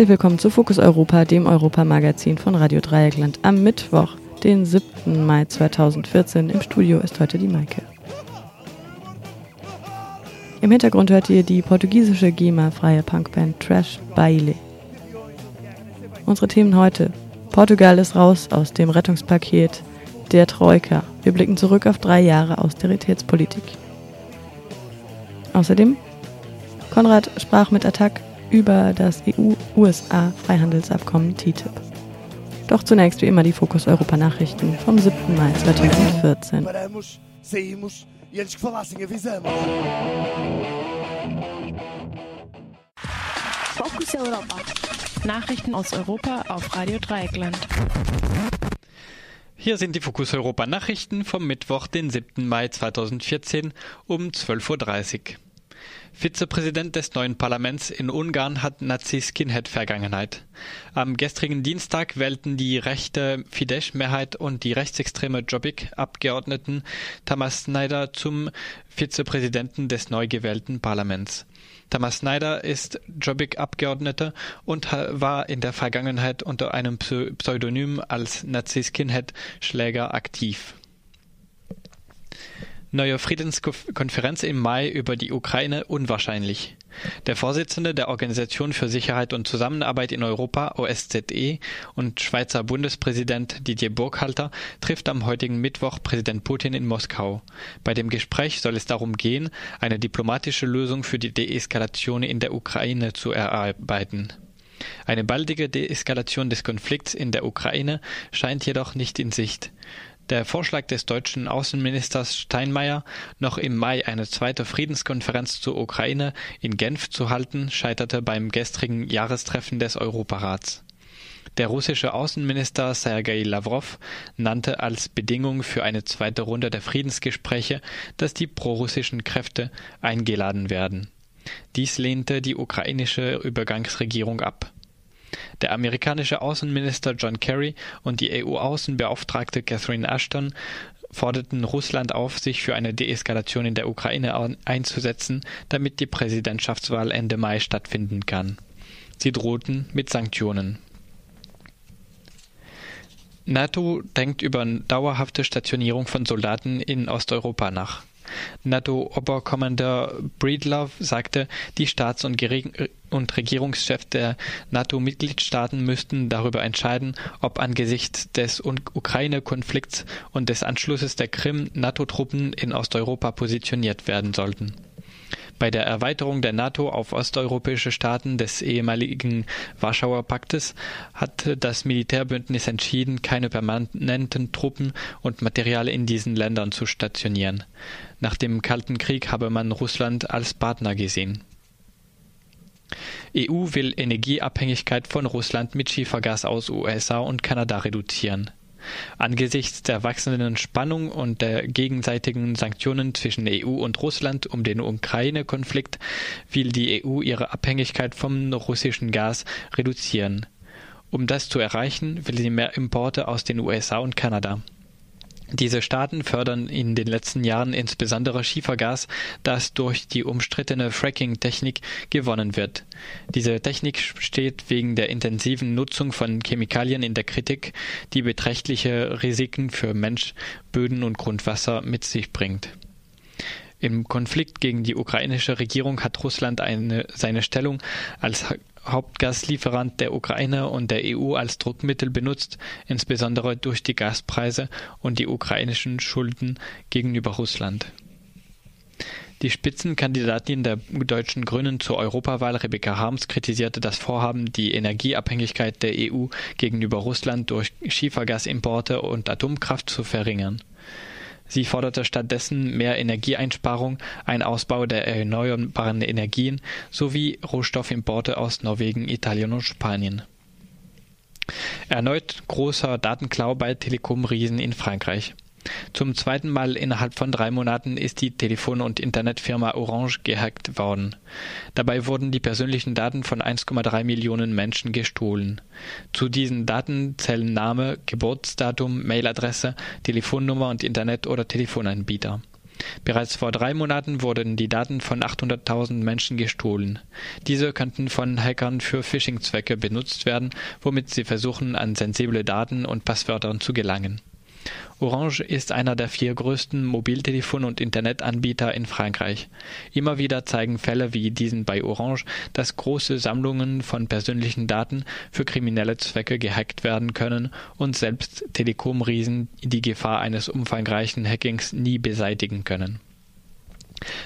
Herzlich willkommen zu Fokus Europa, dem Europamagazin von Radio Dreieckland am Mittwoch, den 7. Mai 2014. Im Studio ist heute die Maike. Im Hintergrund hört ihr die portugiesische GEMA-freie Punkband Trash Baile. Unsere Themen heute. Portugal ist raus aus dem Rettungspaket der Troika. Wir blicken zurück auf drei Jahre Austeritätspolitik. Außerdem, Konrad sprach mit Attac über das EU-USA-Freihandelsabkommen TTIP. Doch zunächst wie immer die Fokus Europa Nachrichten vom 7. Mai 2014. e antes que falassem avisamos. Focus Europa. Nachrichten aus Europa auf Radio Dreieckland. Hier sind die Fokus Europa Nachrichten vom Mittwoch, den 7. Mai 2014 um 12.30 Uhr. Vizepräsident des neuen Parlaments in Ungarn hat Nazi-Skinhead-Vergangenheit. Am gestrigen Dienstag wählten die rechte Fidesz-Mehrheit und die rechtsextreme Jobbik-Abgeordneten Thomas Snyder zum Vizepräsidenten des neu gewählten Parlaments. Thomas Snyder ist Jobbik-Abgeordneter und war in der Vergangenheit unter einem Pseudonym als Nazi-Skinhead-Schläger aktiv. Neue Friedenskonferenz im Mai über die Ukraine unwahrscheinlich. Der Vorsitzende der Organisation für Sicherheit und Zusammenarbeit in Europa, OSZE, und Schweizer Bundespräsident Didier Burkhalter trifft am heutigen Mittwoch Präsident Putin in Moskau. Bei dem Gespräch soll es darum gehen, eine diplomatische Lösung für die Deeskalation in der Ukraine zu erarbeiten. Eine baldige Deeskalation des Konflikts in der Ukraine scheint jedoch nicht in Sicht. Der Vorschlag des deutschen Außenministers Steinmeier, noch im Mai eine zweite Friedenskonferenz zur Ukraine in Genf zu halten, scheiterte beim gestrigen Jahrestreffen des Europarats. Der russische Außenminister Sergei Lavrov nannte als Bedingung für eine zweite Runde der Friedensgespräche, dass die prorussischen Kräfte eingeladen werden. Dies lehnte die ukrainische Übergangsregierung ab der amerikanische Außenminister John Kerry und die EU-Außenbeauftragte Catherine Ashton forderten Russland auf, sich für eine Deeskalation in der Ukraine einzusetzen, damit die Präsidentschaftswahl Ende Mai stattfinden kann. Sie drohten mit Sanktionen. NATO denkt über dauerhafte Stationierung von Soldaten in Osteuropa nach. NATO-Oberkommandeur Breedlove sagte, die Staats- und, Regierungschefs der NATO-Mitgliedstaaten müssten darüber entscheiden, ob angesichts des Ukraine-Konflikts und des Anschlusses der Krim NATO-Truppen in Osteuropa positioniert werden sollten. Bei der Erweiterung der NATO auf osteuropäische Staaten des ehemaligen Warschauer Paktes hat das Militärbündnis entschieden, keine permanenten Truppen und Material in diesen Ländern zu stationieren. Nach dem Kalten Krieg habe man Russland als Partner gesehen. EU will Energieabhängigkeit von Russland mit Schiefergas aus USA und Kanada reduzieren. Angesichts der wachsenden Spannung und der gegenseitigen Sanktionen zwischen EU und Russland um den Ukraine-Konflikt will die EU ihre Abhängigkeit vom russischen Gas reduzieren. Um das zu erreichen, will sie mehr Importe aus den USA und Kanada. Diese Staaten fördern in den letzten Jahren insbesondere Schiefergas, das durch die umstrittene Fracking-Technik gewonnen wird. Diese Technik steht wegen der intensiven Nutzung von Chemikalien in der Kritik, die beträchtliche Risiken für Mensch, Böden und Grundwasser mit sich bringt. Im Konflikt gegen die ukrainische Regierung hat Russland eine, seine Stellung als Hauptgaslieferant der Ukraine und der EU als Druckmittel benutzt, insbesondere durch die Gaspreise und die ukrainischen Schulden gegenüber Russland. Die Spitzenkandidatin der deutschen Grünen zur Europawahl, Rebecca Harms, kritisierte das Vorhaben, die Energieabhängigkeit der EU gegenüber Russland durch Schiefergasimporte und Atomkraft zu verringern. Sie forderte stattdessen mehr Energieeinsparung, einen Ausbau der erneuerbaren Energien sowie Rohstoffimporte aus Norwegen, Italien und Spanien. Erneut großer Datenklau bei Telekom-Riesen in Frankreich. Zum zweiten Mal innerhalb von drei Monaten ist die Telefon- und Internetfirma Orange gehackt worden. Dabei wurden die persönlichen Daten von 1,3 Millionen Menschen gestohlen. Zu diesen Daten zählen Name, Geburtsdatum, Mailadresse, Telefonnummer und Internet- oder Telefonanbieter. Bereits vor drei Monaten wurden die Daten von 800.000 Menschen gestohlen. Diese könnten von Hackern für Phishing-Zwecke benutzt werden, womit sie versuchen, an sensible Daten und Passwörtern zu gelangen. Orange ist einer der vier größten Mobiltelefon- und Internetanbieter in Frankreich. Immer wieder zeigen Fälle wie diesen bei Orange, dass große Sammlungen von persönlichen Daten für kriminelle Zwecke gehackt werden können und selbst Telekom-Riesen die Gefahr eines umfangreichen Hackings nie beseitigen können.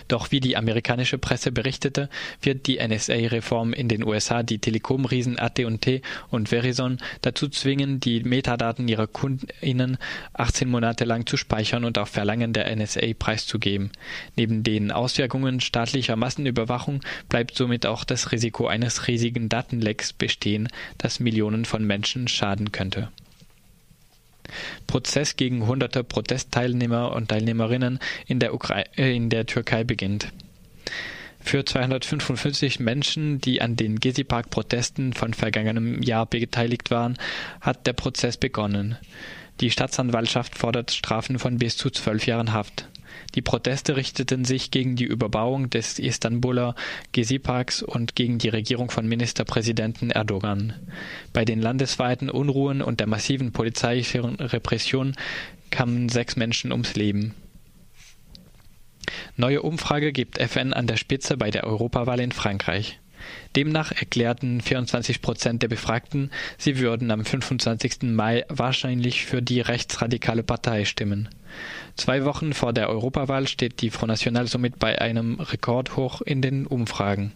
Doch wie die amerikanische Presse berichtete, wird die NSA-Reform in den USA die Telekom-Riesen AT&T und Verizon dazu zwingen, die Metadaten ihrer KundInnen 18 Monate lang zu speichern und auf Verlangen der NSA preiszugeben. Neben den Auswirkungen staatlicher Massenüberwachung bleibt somit auch das Risiko eines riesigen Datenlecks bestehen, das Millionen von Menschen schaden könnte. Prozess gegen hunderte Protestteilnehmer und Teilnehmerinnen in der, Ukra äh, in der Türkei beginnt. Für 255 Menschen, die an den Gezi-Park-Protesten von vergangenem Jahr beteiligt waren, hat der Prozess begonnen. Die Staatsanwaltschaft fordert Strafen von bis zu zwölf Jahren Haft. Die Proteste richteten sich gegen die Überbauung des Istanbuler Gezi-Parks und gegen die Regierung von Ministerpräsidenten Erdogan. Bei den landesweiten Unruhen und der massiven polizeilichen Repression kamen sechs Menschen ums Leben. Neue Umfrage gibt FN an der Spitze bei der Europawahl in Frankreich. Demnach erklärten 24 Prozent der Befragten, sie würden am 25. Mai wahrscheinlich für die rechtsradikale Partei stimmen. Zwei Wochen vor der Europawahl steht die Front National somit bei einem Rekordhoch in den Umfragen.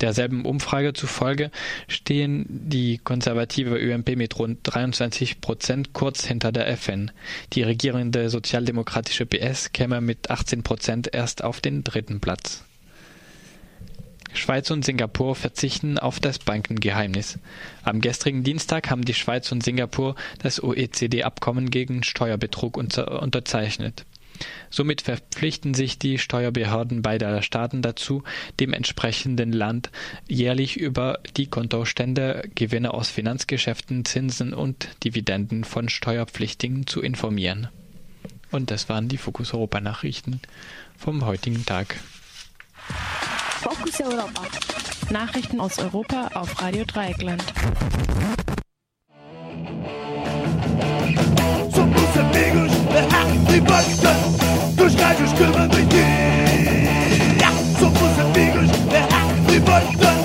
Derselben Umfrage zufolge stehen die konservative ÖMP mit rund 23 Prozent kurz hinter der FN. Die regierende sozialdemokratische PS käme mit 18 Prozent erst auf den dritten Platz. Schweiz und Singapur verzichten auf das Bankengeheimnis. Am gestrigen Dienstag haben die Schweiz und Singapur das OECD-Abkommen gegen Steuerbetrug unterzeichnet. Somit verpflichten sich die Steuerbehörden beider Staaten dazu, dem entsprechenden Land jährlich über die Kontostände, Gewinne aus Finanzgeschäften, Zinsen und Dividenden von Steuerpflichtigen zu informieren. Und das waren die Fokus Europa Nachrichten vom heutigen Tag. Fokus Europa. Nachrichten aus Europa auf Radio Dreieckland. Somos amigos da Harley Davidson, dos gajos que ti. Somos amigos da Harley Davidson,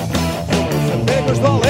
somos amigos do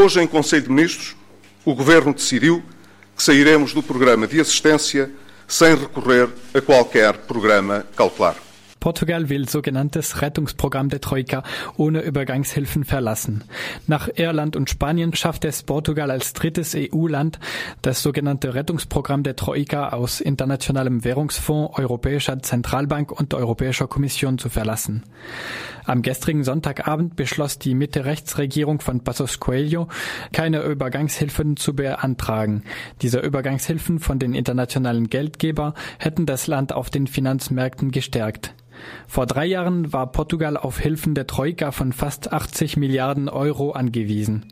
Hoje, em Conselho de Ministros, o Governo decidiu que sairemos do programa de assistência sem recorrer a qualquer programa cautelar. Portugal will sogenanntes Rettungsprogramm der Troika ohne Übergangshilfen verlassen. Nach Irland und Spanien schafft es Portugal als drittes EU-Land, das sogenannte Rettungsprogramm der Troika aus Internationalem Währungsfonds, Europäischer Zentralbank und Europäischer Kommission zu verlassen. Am gestrigen Sonntagabend beschloss die Mitte-Rechts-Regierung von Passos Coelho, keine Übergangshilfen zu beantragen. Diese Übergangshilfen von den internationalen Geldgeber hätten das Land auf den Finanzmärkten gestärkt. Vor drei Jahren war Portugal auf Hilfen der Troika von fast 80 Milliarden Euro angewiesen.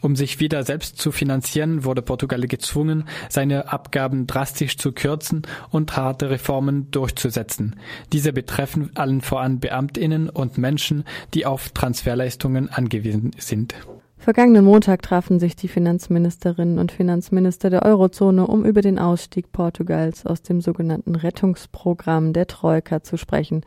Um sich wieder selbst zu finanzieren, wurde Portugal gezwungen, seine Abgaben drastisch zu kürzen und harte Reformen durchzusetzen. Diese betreffen allen voran Beamtinnen und Menschen, die auf Transferleistungen angewiesen sind. Vergangenen Montag trafen sich die Finanzministerinnen und Finanzminister der Eurozone, um über den Ausstieg Portugals aus dem sogenannten Rettungsprogramm der Troika zu sprechen.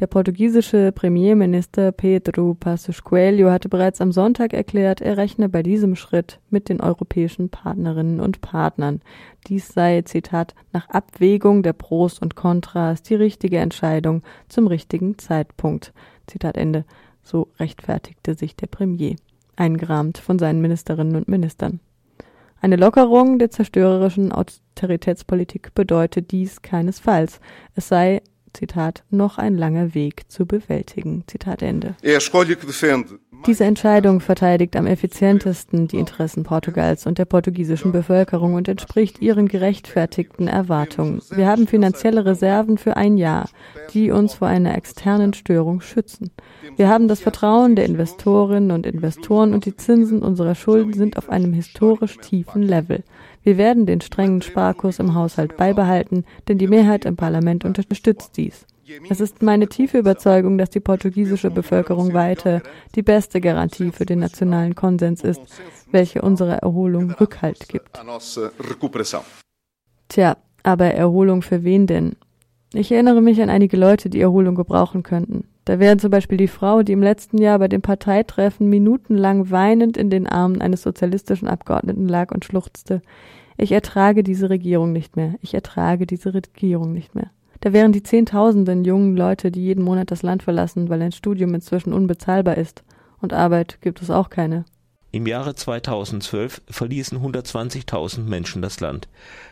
Der portugiesische Premierminister Pedro Passos Coelho hatte bereits am Sonntag erklärt, er rechne bei diesem Schritt mit den europäischen Partnerinnen und Partnern. Dies sei, Zitat, nach Abwägung der Pros und Kontras die richtige Entscheidung zum richtigen Zeitpunkt. Zitat Ende. So rechtfertigte sich der Premier eingerahmt von seinen Ministerinnen und Ministern. Eine Lockerung der zerstörerischen Austeritätspolitik bedeutet dies keinesfalls. Es sei, Zitat, noch ein langer Weg zu bewältigen. Zitat Ende. Diese Entscheidung verteidigt am effizientesten die Interessen Portugals und der portugiesischen Bevölkerung und entspricht ihren gerechtfertigten Erwartungen. Wir haben finanzielle Reserven für ein Jahr, die uns vor einer externen Störung schützen. Wir haben das Vertrauen der Investorinnen und Investoren und die Zinsen unserer Schulden sind auf einem historisch tiefen Level. Wir werden den strengen Sparkurs im Haushalt beibehalten, denn die Mehrheit im Parlament unterstützt dies. Es ist meine tiefe Überzeugung, dass die portugiesische Bevölkerung weiter die beste Garantie für den nationalen Konsens ist, welche unserer Erholung Rückhalt gibt. Tja, aber Erholung für wen denn? Ich erinnere mich an einige Leute, die Erholung gebrauchen könnten. Da wäre zum Beispiel die Frau, die im letzten Jahr bei dem Parteitreffen minutenlang weinend in den Armen eines sozialistischen Abgeordneten lag und schluchzte. Ich ertrage diese Regierung nicht mehr. Ich ertrage diese Regierung nicht mehr. Da wären die Zehntausenden jungen Leute, die jeden Monat das Land verlassen, weil ein Studium inzwischen unbezahlbar ist. Und Arbeit gibt es auch keine. Im Jahre 2012 verließen 120.000 Menschen das Land.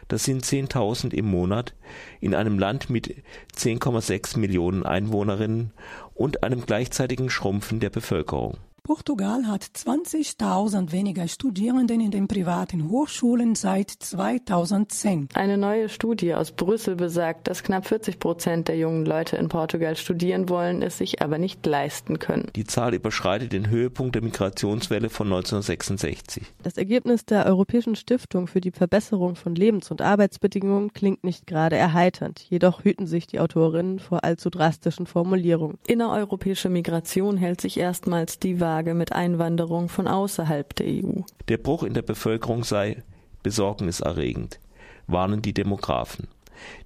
Das sind 10.000 im Monat in einem Land mit 10,6 Millionen Einwohnerinnen und einem gleichzeitigen Schrumpfen der Bevölkerung. Portugal hat 20.000 weniger Studierenden in den privaten Hochschulen seit 2010. Eine neue Studie aus Brüssel besagt, dass knapp 40 Prozent der jungen Leute in Portugal studieren wollen, es sich aber nicht leisten können. Die Zahl überschreitet den Höhepunkt der Migrationswelle von 1966. Das Ergebnis der Europäischen Stiftung für die Verbesserung von Lebens- und Arbeitsbedingungen klingt nicht gerade erheiternd. Jedoch hüten sich die Autorinnen vor allzu drastischen Formulierungen. Innereuropäische Migration hält sich erstmals die Wahl Lage mit Einwanderung von außerhalb der EU. Der Bruch in der Bevölkerung sei besorgniserregend, warnen die Demografen.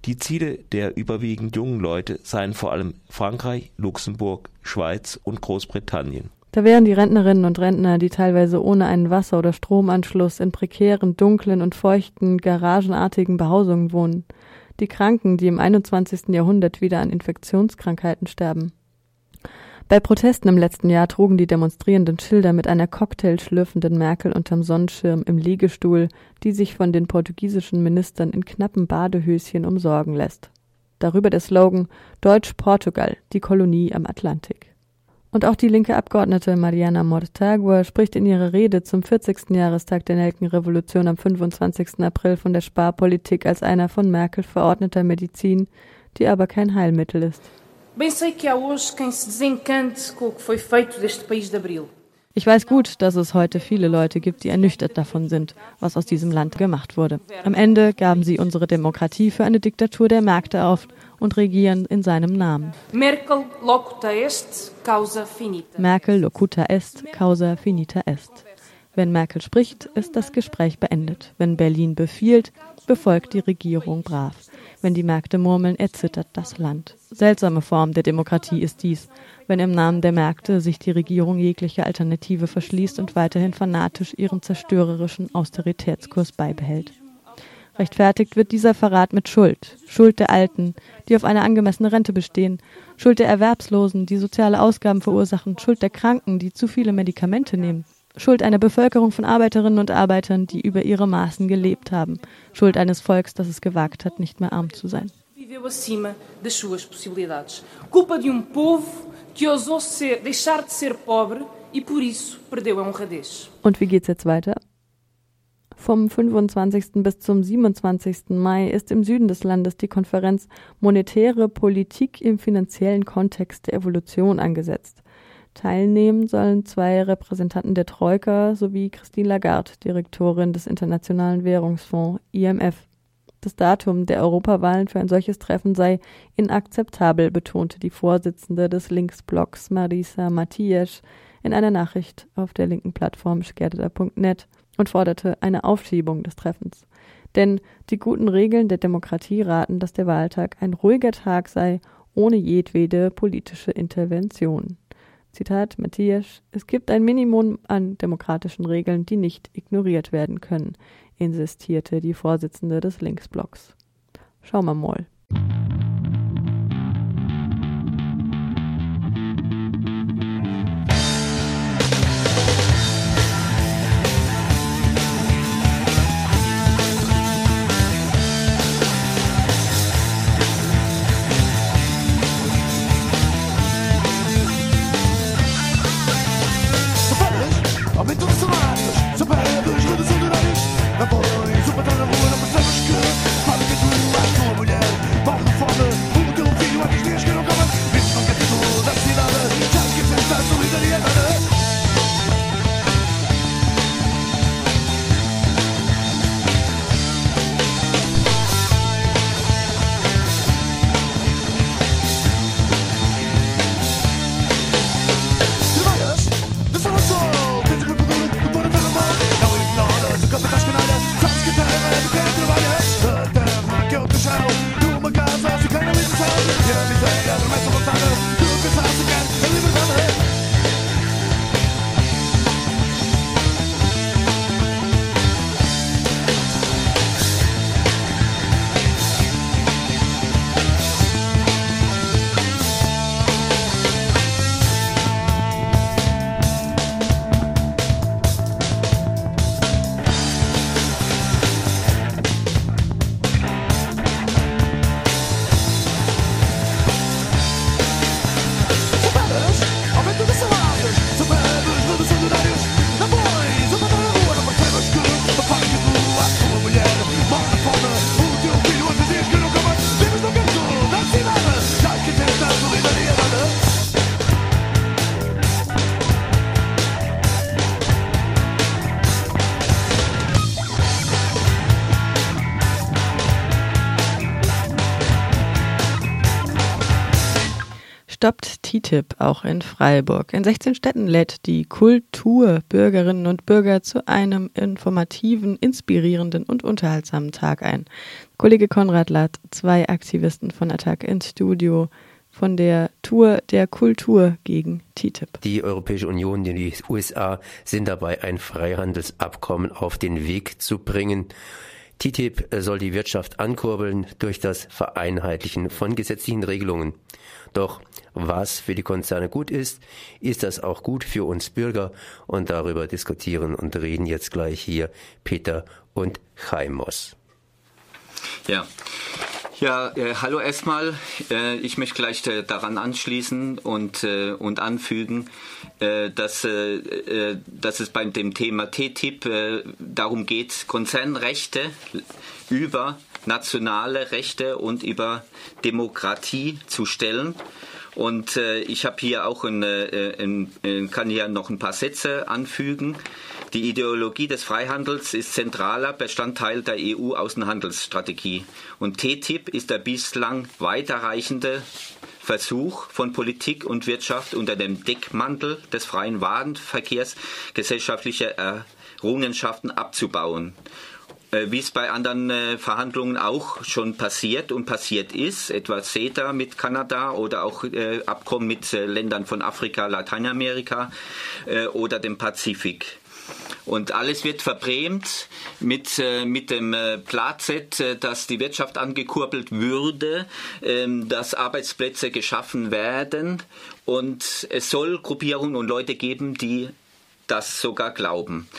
Die Ziele der überwiegend jungen Leute seien vor allem Frankreich, Luxemburg, Schweiz und Großbritannien. Da wären die Rentnerinnen und Rentner, die teilweise ohne einen Wasser- oder Stromanschluss in prekären, dunklen und feuchten, garagenartigen Behausungen wohnen. Die Kranken, die im 21. Jahrhundert wieder an Infektionskrankheiten sterben. Bei Protesten im letzten Jahr trugen die Demonstrierenden Schilder mit einer Cocktail schlürfenden Merkel unterm Sonnenschirm im Liegestuhl, die sich von den portugiesischen Ministern in knappen Badehöschen umsorgen lässt. Darüber der Slogan Deutsch-Portugal, die Kolonie am Atlantik. Und auch die linke Abgeordnete Mariana Mortagua spricht in ihrer Rede zum 40. Jahrestag der Nelkenrevolution am 25. April von der Sparpolitik als einer von Merkel verordneter Medizin, die aber kein Heilmittel ist. Bem sei que há hoje quem se desencante com o que foi feito deste país de abril. Ich weiß gut, dass es heute viele Leute gibt, die ernüchtert davon sind, was aus diesem Land gemacht wurde. Am Ende gaben sie unsere Demokratie für eine Diktatur der Märkte auf und regieren in seinem Namen. Merkel locuta est, causa finita. Merkel locuta est, causa finita est. Wenn Merkel spricht, ist das Gespräch beendet. Wenn Berlin befiehlt, befolgt die Regierung brav. Wenn die Märkte murmeln, erzittert das Land. Seltsame Form der Demokratie ist dies, wenn im Namen der Märkte sich die Regierung jegliche Alternative verschließt und weiterhin fanatisch ihren zerstörerischen Austeritätskurs beibehält. Rechtfertigt wird dieser Verrat mit Schuld. Schuld der Alten, die auf eine angemessene Rente bestehen. Schuld der Erwerbslosen, die soziale Ausgaben verursachen. Schuld der Kranken, die zu viele Medikamente nehmen. Schuld einer Bevölkerung von Arbeiterinnen und Arbeitern, die über ihre Maßen gelebt haben. Schuld eines Volks, das es gewagt hat, nicht mehr arm zu sein. Viveu acima das suas possibilidades. Culpa de um povo que ousou ser, deixar de ser pobre e por isso perdeu a honradez. Und wie geht's jetzt weiter? Vom 25. bis zum 27. Mai ist im Süden des Landes die Konferenz Monetäre Politik im finanziellen Kontext der Evolution angesetzt. Teilnehmen sollen zwei Repräsentanten der Troika sowie Christine Lagarde, Direktorin des Internationalen Währungsfonds IMF. Das Datum der Europawahlen für ein solches Treffen sei inakzeptabel, betonte die Vorsitzende des Linksblocks Marisa Matias in einer Nachricht auf der linken Plattform schgerda.net und forderte eine Aufschiebung des Treffens. Denn die guten Regeln der Demokratie raten, dass der Wahltag ein ruhiger Tag sei, ohne jedwede politische Intervention. Zitat Matthias, es gibt ein Minimum an demokratischen Regeln, die nicht ignoriert werden können, insistierte die Vorsitzende des Linksblocks. Schauen wir mal. TTIP auch in Freiburg. In 16 Städten lädt die Kultur Bürgerinnen und Bürger zu einem informativen, inspirierenden und unterhaltsamen Tag ein. Kollege Konrad lad zwei Aktivisten von Attac ins Studio von der Tour der Kultur gegen TTIP. Die Europäische Union und die USA sind dabei, ein Freihandelsabkommen auf den Weg zu bringen. TTIP soll die Wirtschaft ankurbeln durch das Vereinheitlichen von gesetzlichen Regelungen. Doch was für die Konzerne gut ist, ist das auch gut für uns Bürger und darüber diskutieren und reden jetzt gleich hier Peter und Chaimos. Ja. Ja, äh, hallo erstmal. Äh, ich möchte gleich äh, daran anschließen und, äh, und anfügen, äh, dass, äh, dass es bei dem Thema TTIP darum geht, Konzernrechte über nationale Rechte und über Demokratie zu stellen. Und äh, ich habe hier auch ein, äh, ein, ein, kann hier noch ein paar Sätze anfügen. Die Ideologie des Freihandels ist zentraler Bestandteil der EU-Außenhandelsstrategie. Und TTIP ist der bislang weiterreichende Versuch von Politik und Wirtschaft unter dem Deckmantel des freien Warenverkehrs gesellschaftliche Errungenschaften abzubauen wie es bei anderen äh, Verhandlungen auch schon passiert und passiert ist, etwa CETA mit Kanada oder auch äh, Abkommen mit Ländern von Afrika, Lateinamerika oder dem Pazifik. Und alles wird verbrämt mit, äh, mit dem äh, Plazet, äh, dass die Wirtschaft angekurbelt würde, ähm, dass Arbeitsplätze geschaffen werden. Und es soll Gruppierungen und Leute geben, die das sogar glauben.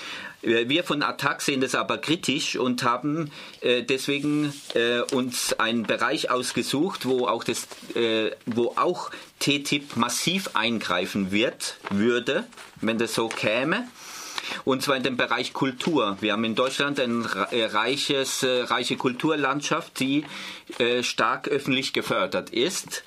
Wir von Attac sehen das aber kritisch und haben äh, deswegen äh, uns einen Bereich ausgesucht, wo auch, das, äh, wo auch TTIP massiv eingreifen wird, würde, wenn das so käme. Und zwar in dem Bereich Kultur. Wir haben in Deutschland eine reiches, reiche Kulturlandschaft, die stark öffentlich gefördert ist.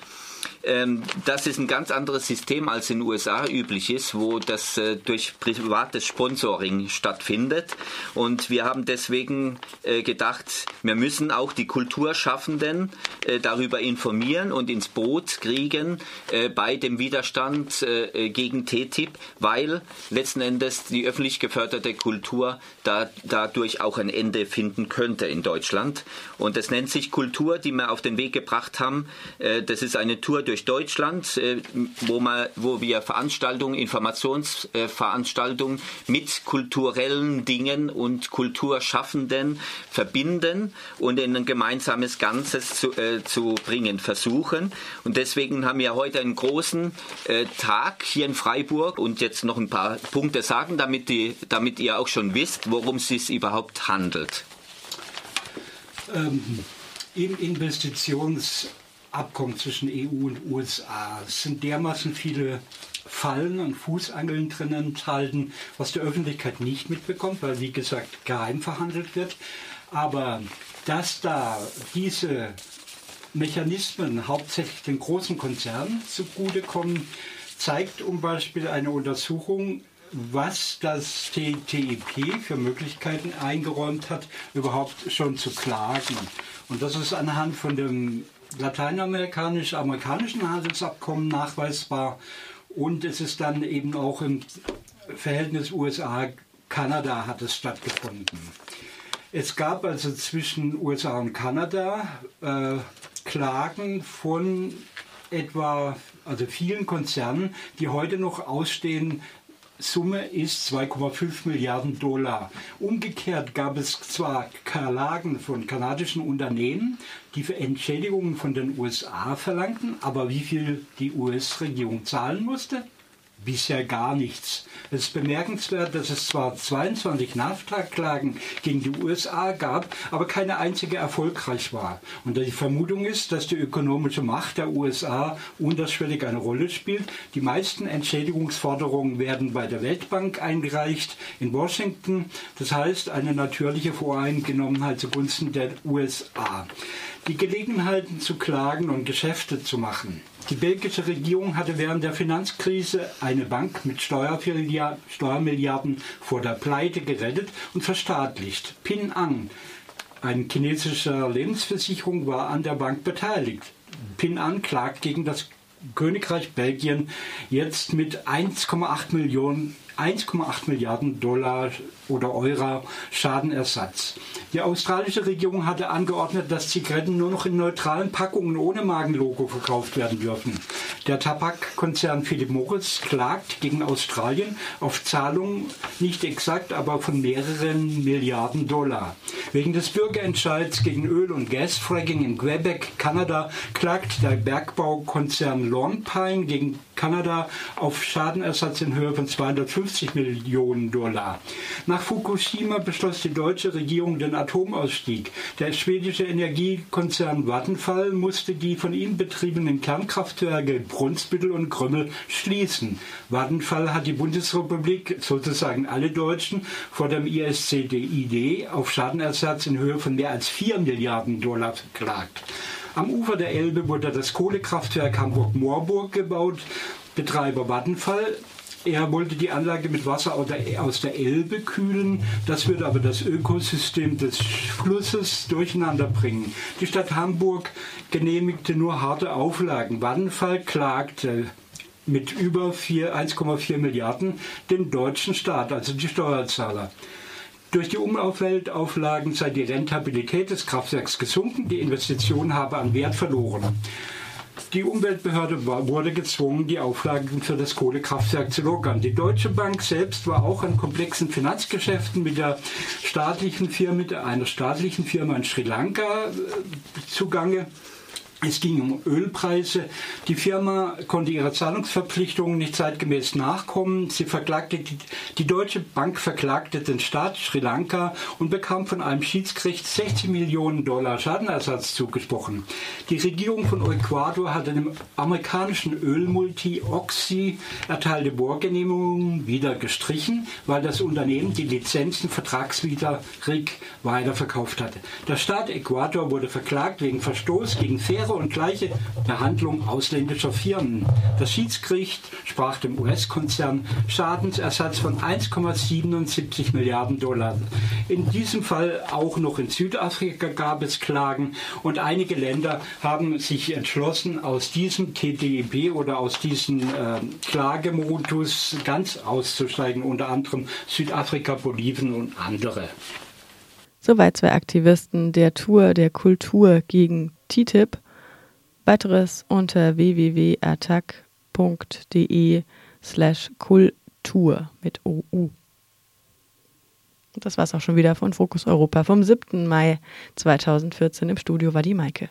Ähm, das ist ein ganz anderes System als in den USA üblich ist, wo das äh, durch privates Sponsoring stattfindet. Und wir haben deswegen äh, gedacht, wir müssen auch die Kulturschaffenden äh, darüber informieren und ins Boot kriegen bei dem Widerstand gegen TTIP, weil letzten Endes die öffentlich geförderte Kultur da, dadurch auch ein Ende finden könnte in Deutschland. Und das nennt sich Kultur, die wir auf den Weg gebracht haben. Das ist eine Tour durch Deutschland, äh, wo, man, wo wir Veranstaltungen, Informationsveranstaltungen mit kulturellen Dingen und Kulturschaffenden verbinden und in ein gemeinsames Ganzes zu, äh, zu bringen versuchen. Und deswegen haben wir heute einen großen äh, Tag hier in Freiburg und jetzt noch ein paar Punkte sagen, damit, die, damit ihr auch schon wisst, worum es sich überhaupt handelt. Ähm, Im Investitions Abkommen zwischen EU und USA. Es sind dermaßen viele Fallen und Fußangeln drin enthalten, was die Öffentlichkeit nicht mitbekommt, weil wie gesagt geheim verhandelt wird. Aber dass da diese Mechanismen hauptsächlich den großen Konzernen zugutekommen, zeigt zum Beispiel eine Untersuchung, was das TTIP für Möglichkeiten eingeräumt hat, überhaupt schon zu klagen. Und das ist anhand von dem lateinamerikanisch-amerikanischen Handelsabkommen nachweisbar und es ist dann eben auch im Verhältnis USA-Kanada hat es stattgefunden. Es gab also zwischen USA und Kanada äh, Klagen von etwa also vielen Konzernen, die heute noch ausstehen Summe ist 2,5 Milliarden Dollar. Umgekehrt gab es zwar Klagen von kanadischen Unternehmen, die für Entschädigungen von den USA verlangten, aber wie viel die US-Regierung zahlen musste, bisher gar nichts. Es ist bemerkenswert, dass es zwar 22 NAFTA-Klagen gegen die USA gab, aber keine einzige erfolgreich war. Und die Vermutung ist, dass die ökonomische Macht der USA unterschwellig eine Rolle spielt. Die meisten Entschädigungsforderungen werden bei der Weltbank eingereicht in Washington. Das heißt, eine natürliche Voreingenommenheit zugunsten der USA. Die Gelegenheiten zu klagen und Geschäfte zu machen die belgische Regierung hatte während der Finanzkrise eine Bank mit Steuermilliarden vor der Pleite gerettet und verstaatlicht. Pin Ang, ein chinesischer Lebensversicherung, war an der Bank beteiligt. Pin An klagt gegen das Königreich Belgien jetzt mit 1,8 Millionen 1,8 Milliarden Dollar oder Euro Schadenersatz. Die australische Regierung hatte angeordnet, dass Zigaretten nur noch in neutralen Packungen ohne Magenlogo verkauft werden dürfen. Der Tabakkonzern Philip Morris klagt gegen Australien auf Zahlungen nicht exakt, aber von mehreren Milliarden Dollar. Wegen des Bürgerentscheids gegen Öl- und Gasfracking in Quebec, Kanada, klagt der Bergbaukonzern Long Pine gegen Kanada auf Schadenersatz in Höhe von 250 Millionen Dollar. Nach Fukushima beschloss die deutsche Regierung den Atomausstieg. Der schwedische Energiekonzern Vattenfall musste die von ihm betriebenen Kernkraftwerke Brunsbüttel und Krümmel schließen. Vattenfall hat die Bundesrepublik, sozusagen alle Deutschen, vor dem ISCDID auf Schadenersatz in Höhe von mehr als 4 Milliarden Dollar verklagt. Am Ufer der Elbe wurde das Kohlekraftwerk Hamburg-Moorburg gebaut. Betreiber Vattenfall er wollte die Anlage mit Wasser aus der Elbe kühlen. Das würde aber das Ökosystem des Flusses durcheinander bringen. Die Stadt Hamburg genehmigte nur harte Auflagen. Vattenfall klagte mit über 1,4 Milliarden den deutschen Staat, also die Steuerzahler. Durch die Umweltauflagen sei die Rentabilität des Kraftwerks gesunken, die Investition habe an Wert verloren. Die Umweltbehörde war, wurde gezwungen, die Auflagen für das Kohlekraftwerk zu lockern. Die Deutsche Bank selbst war auch an komplexen Finanzgeschäften mit der staatlichen Firma, mit einer staatlichen Firma in Sri Lanka äh, zugange. Es ging um Ölpreise. Die Firma konnte ihrer Zahlungsverpflichtungen nicht zeitgemäß nachkommen. Sie verklagte, die, die, Deutsche Bank verklagte den Staat Sri Lanka und bekam von einem Schiedsgericht 60 Millionen Dollar Schadenersatz zugesprochen. Die Regierung von Ecuador hatte dem amerikanischen Ölmulti Oxy erteilte Bohrgenehmigungen wieder gestrichen, weil das Unternehmen die Lizenzen vertragswidrig weiterverkauft hatte. Der Staat Ecuador wurde verklagt wegen Verstoß gegen faire und gleiche Behandlung ausländischer Firmen. Das Schiedsgericht sprach dem US-Konzern Schadensersatz von 1,77 Milliarden Dollar. In diesem Fall auch noch in Südafrika gab es Klagen und einige Länder haben sich entschlossen, aus diesem TTIP oder aus diesem äh, Klagemodus ganz auszusteigen, unter anderem Südafrika, Bolivien und andere. Soweit zwei Aktivisten der Tour der Kultur gegen TTIP. Weiteres unter www.attack.de slash Kultur mit OU. Das war's auch schon wieder von Fokus Europa vom 7. Mai 2014. Im Studio war die Maike.